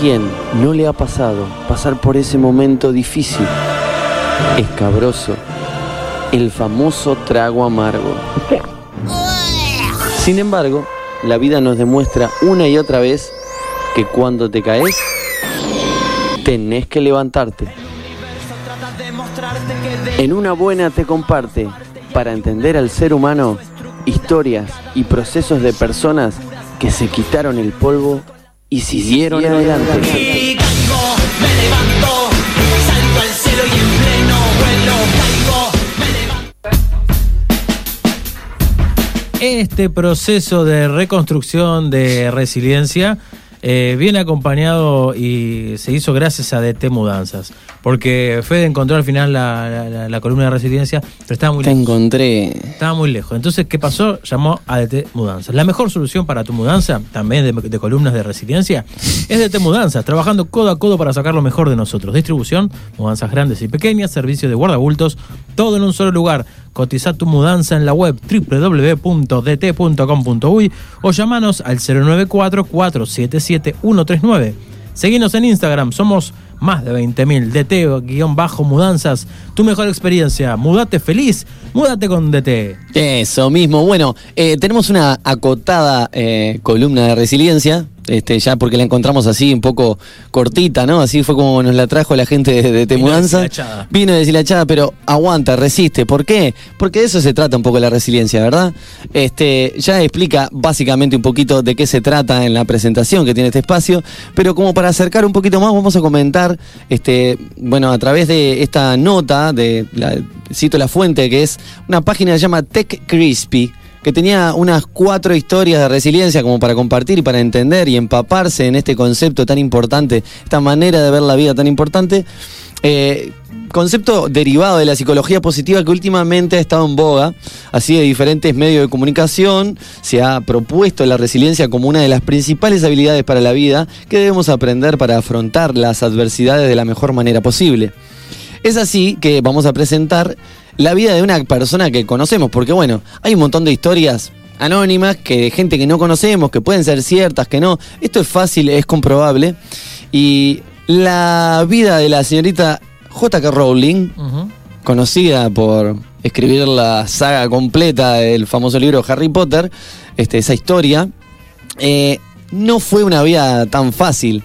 quién no le ha pasado pasar por ese momento difícil, escabroso, el famoso trago amargo? Sin embargo, la vida nos demuestra una y otra vez que cuando te caes, tenés que levantarte. En una buena te comparte, para entender al ser humano, historias y procesos de personas que se quitaron el polvo y siguieron adelante. Y caigo, me levanto, salto al cielo y en pleno vuelo caigo, me levanto. Este proceso de reconstrucción, de resiliencia, eh, viene acompañado y se hizo gracias a DT Mudanzas. Porque Fede encontró al final la, la- la- la columna de resiliencia, pero estaba muy Te lejos. encontré. Estaba muy lejos. Entonces, ¿qué pasó? Llamó a DT Mudanzas. La mejor solución para tu mudanza, también de, de columnas de resiliencia, es DT Mudanzas, trabajando codo a codo para sacar lo mejor de nosotros. Distribución, mudanzas grandes y pequeñas, servicio de guardabultos, todo en un solo lugar. Cotiza tu mudanza en la web www.dt.com.uy o llamanos al 094-477-139. Seguinos en Instagram, somos más de 20.000 DT-mudanzas, tu mejor experiencia. Mudate feliz, múdate con DT. Eso mismo. Bueno, eh, tenemos una acotada eh, columna de resiliencia. Este, ya porque la encontramos así un poco cortita, ¿no? Así fue como nos la trajo la gente de, de Vino Temudanza. Vino deshilachada, pero aguanta, resiste. ¿Por qué? Porque de eso se trata un poco la resiliencia, ¿verdad? Este, ya explica básicamente un poquito de qué se trata en la presentación que tiene este espacio, pero como para acercar un poquito más, vamos a comentar, este, bueno, a través de esta nota, de la, cito la fuente, que es una página que se llama Tech Crispy que tenía unas cuatro historias de resiliencia como para compartir y para entender y empaparse en este concepto tan importante, esta manera de ver la vida tan importante. Eh, concepto derivado de la psicología positiva que últimamente ha estado en boga, así de diferentes medios de comunicación, se ha propuesto la resiliencia como una de las principales habilidades para la vida que debemos aprender para afrontar las adversidades de la mejor manera posible. Es así que vamos a presentar la vida de una persona que conocemos, porque bueno, hay un montón de historias anónimas que de gente que no conocemos, que pueden ser ciertas, que no. Esto es fácil, es comprobable. Y la vida de la señorita J.K. Rowling, conocida por escribir la saga completa del famoso libro Harry Potter, este, esa historia, eh, no fue una vida tan fácil.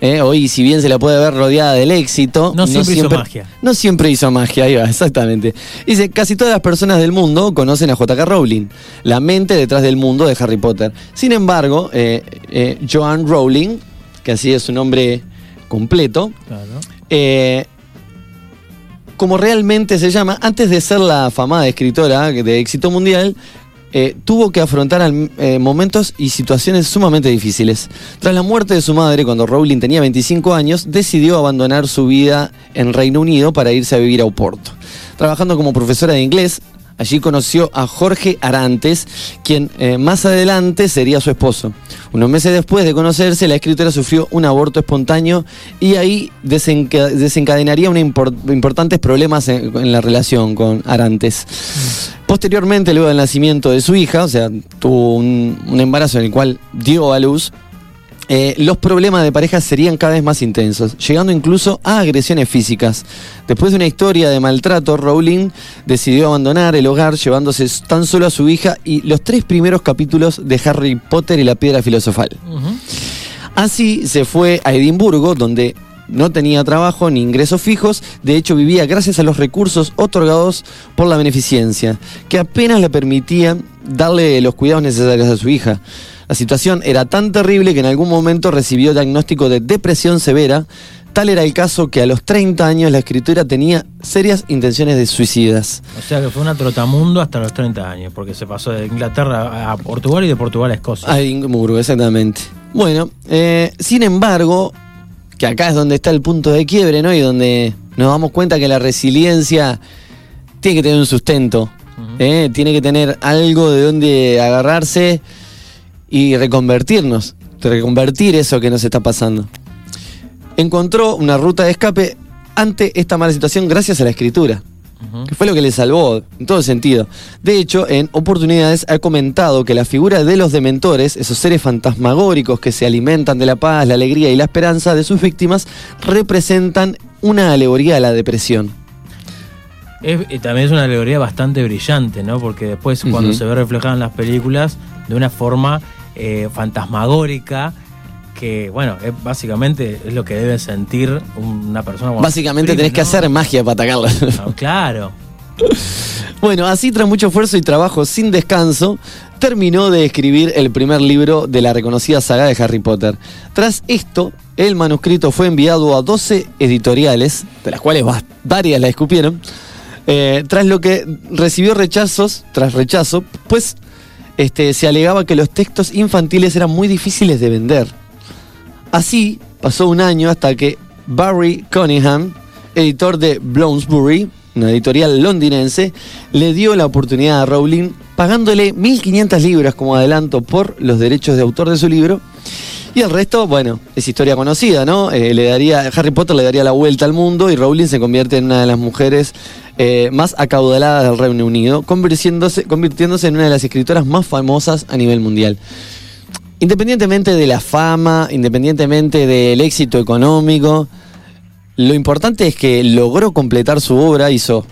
Eh. Hoy, si bien se la puede ver rodeada del éxito, No siempre hizo magia. No siempre hizo magia, ahí va, exactamente. Dice, casi todas las personas del mundo conocen a J.K. Rowling, la mente detrás del mundo de Harry Potter. Sin embargo, eh, eh, Joan Rowling, que así es su nombre completo, Claro. eh, como realmente se llama, antes de ser la afamada escritora de éxito mundial, eh, tuvo que afrontar eh, momentos y situaciones sumamente difíciles. Tras la muerte de su madre, cuando Rowling tenía 25 años, decidió abandonar su vida en Reino Unido para irse a vivir a Oporto. Trabajando como profesora de inglés, allí conoció a Jorge Arantes, quien eh, más adelante sería su esposo. Unos meses después de conocerse, la escritora sufrió un aborto espontáneo y ahí desenca- desencadenaría impor- importantes problemas en, en la relación con Arantes. Posteriormente, luego del nacimiento de su hija, o sea, tuvo un, un embarazo en el cual dio a luz, eh, los problemas de pareja serían cada vez más intensos, llegando incluso a agresiones físicas. Después de una historia de maltrato, Rowling decidió abandonar el hogar llevándose tan solo a su hija y los tres primeros capítulos de Harry Potter y la piedra filosofal. Así se fue a Edimburgo, donde no tenía trabajo ni ingresos fijos, de hecho vivía gracias a los recursos otorgados por la beneficencia, que apenas le permitían darle los cuidados necesarios a su hija. La situación era tan terrible que en algún momento recibió diagnóstico de depresión severa, tal era el caso que a los 30 años la escritora tenía serias intenciones de suicidas. O sea que fue una trotamundo hasta los 30 años, porque se pasó de Inglaterra a Portugal y de Portugal a Escocia. A Edimburgo, exactamente. Bueno, eh, sin embargo, que acá es donde está el punto de quiebre, ¿no? Y donde nos damos cuenta que la resiliencia tiene que tener un sustento, ¿eh? tiene que tener algo de donde agarrarse y reconvertirnos, reconvertir eso que nos está pasando. Encontró una ruta de escape ante esta mala situación gracias a la escritura. Que fue lo que le salvó en todo sentido. De hecho, en oportunidades ha comentado que la figura de los dementores, esos seres fantasmagóricos que se alimentan de la paz, la alegría y la esperanza de sus víctimas, representan una alegoría a la depresión. Es- y también es una alegoría bastante brillante, ¿no? Porque después cuando se ve reflejada en las películas de una forma eh, fantasmagórica, que bueno, es, básicamente es lo que debe sentir una persona. cuando Básicamente sufre, tenés que hacer magia para atacarla. Claro. Bueno, así tras mucho esfuerzo y trabajo sin descanso, terminó de escribir el primer libro de la reconocida saga de Harry Potter. Tras esto, el manuscrito fue enviado a 12 editoriales, de las cuales va- varias la escupieron, eh, tras lo que recibió rechazos, tras rechazo, pues este, se alegaba que los textos infantiles eran muy difíciles de vender. Así pasó un año hasta que Barry Cunningham, editor de Bloomsbury, una editorial londinense, le dio la oportunidad a Rowling pagándole 1.500 libras como adelanto por los derechos de autor de su libro. Y el resto, bueno, es historia conocida, ¿no? Eh, le daría, Harry Potter le daría la vuelta al mundo y Rowling se convierte en una de las mujeres eh, más acaudaladas del Reino Unido, convirtiéndose, convirtiéndose en una de las escritoras más famosas a nivel mundial. Independientemente de la fama, independientemente del éxito económico, lo importante es que logró completar su obra, hizo,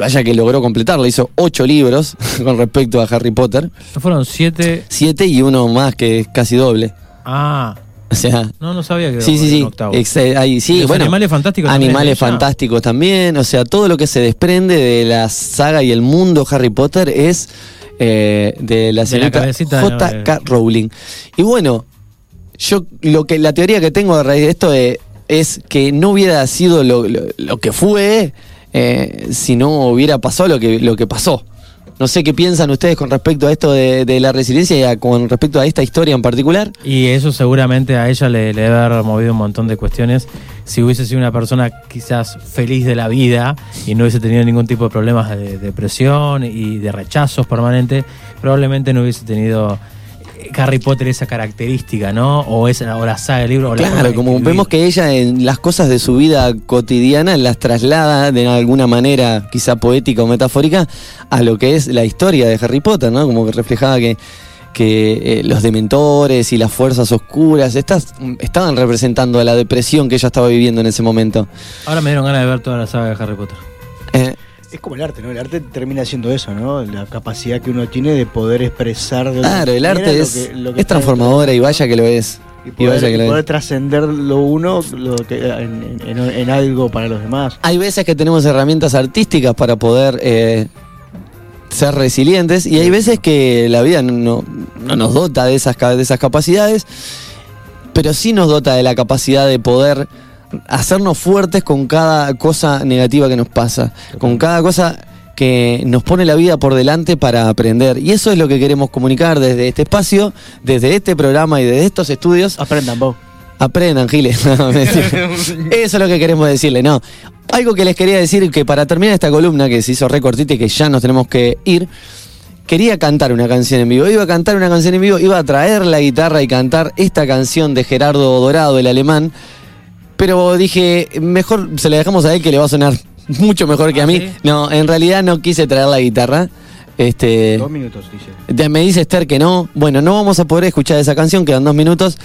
vaya que logró completarla, hizo ocho libros con respecto a Harry Potter, ¿No fueron siete? siete y uno más que es casi doble. Ah, O sea, no, no sabía que era sí, sí, sí, octavo. eh, sí, ¿Y los bueno, animales fantásticos animales fantásticos también, o sea, todo lo que se desprende de la saga y el mundo Harry Potter es eh, de la señorita J.K. Rowling. Y bueno, yo lo que la teoría que tengo a raíz de esto es que no hubiera sido lo, lo- lo que fue eh, si no hubiera pasado lo que, lo que pasó. No sé qué piensan ustedes con respecto a esto de, la resiliencia y con respecto a esta historia en particular. Y eso seguramente a ella le, le debe haber movido un montón de cuestiones. Si hubiese sido una persona quizás feliz de la vida y no hubiese tenido ningún tipo de problemas de depresión y de rechazos permanentes, probablemente no hubiese tenido Harry Potter esa característica, ¿no? O, esa, o la saga del libro. O la Claro, como escribir. vemos que ella en las cosas de su vida cotidiana las traslada de alguna manera, quizá poética o metafórica, a lo que es la historia de Harry Potter, ¿no? Como que reflejaba que, que eh, los dementores y las fuerzas oscuras estas, mm, estaban representando a la depresión que ella estaba viviendo en ese momento. Ahora me dieron ganas de ver toda la saga de Harry Potter. Eh, Es como el arte, ¿no? El arte termina siendo eso, ¿no? La capacidad que uno tiene de poder expresar de claro, el arte lo es, que- lo que es transformadora y vaya que lo es. y poder, y trascender lo uno lo que, en, en- en- en algo para los demás. Hay veces que tenemos herramientas artísticas para poder eh, ser resilientes y hay veces que la vida no, no- no nos dota de esas, ca- de esas capacidades, pero sí nos dota de la capacidad de poder hacernos fuertes con cada cosa negativa que nos pasa, con cada cosa que nos pone la vida por delante para aprender. Y eso es lo que queremos comunicar desde este espacio, desde este programa y desde estos estudios. Aprendan vos. Aprendan, Giles. No. Eso es lo que queremos decirle, no. Algo que les quería decir que para terminar esta columna que se hizo recortita y que ya nos tenemos que ir, quería cantar una canción en vivo. Iba a cantar una canción en vivo, iba a traer la guitarra y cantar esta canción de Gerardo Dorado, el alemán. Pero dije, mejor se la dejamos a él que le va a sonar mucho mejor que a ¿Ah, mí. sí? No, en realidad no quise traer la guitarra. Este, Dos minutos, dice. Me dice Esther que no. Bueno, no vamos a poder escuchar esa canción, quedan dos minutos.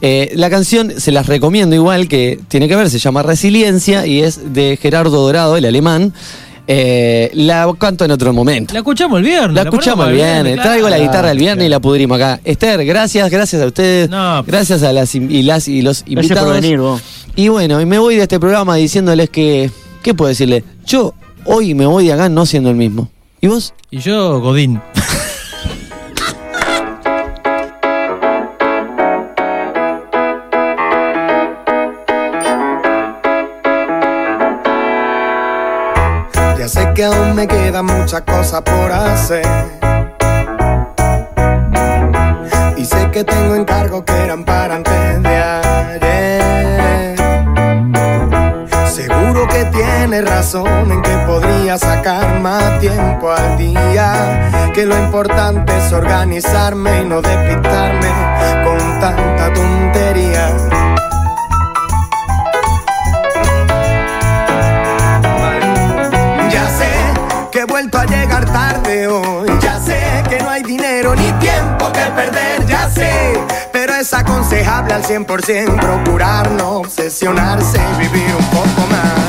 Eh, la canción se las recomiendo igual, que tiene que ver, se llama Resiliencia y es de Gerardo Dorado, el alemán. Eh, la canto en otro momento. La escuchamos el viernes. La escuchamos el viernes. claro. Traigo la guitarra el viernes y la pudrimos acá. Esther, gracias, gracias a ustedes. No. gracias a las y, las y los Gracias invitados. por venir, vos. Y bueno, y me voy de este programa diciéndoles que. ¿Qué puedo decirle? Yo hoy me voy de acá no siendo el mismo. ¿Y vos? Y yo, Godín. Ya sé que aún me quedan muchas cosas por hacer. Y sé que tengo encargos que eran para antes de ayer. tiene razón en que podría sacar más tiempo al día. Que lo importante es organizarme y no despistarme con tanta tontería. Ya sé que he vuelto a llegar tarde hoy. Ya sé que no hay dinero ni tiempo que perder. Ya sé pero es aconsejable al 100% procurar no obsesionarse y vivir un poco más.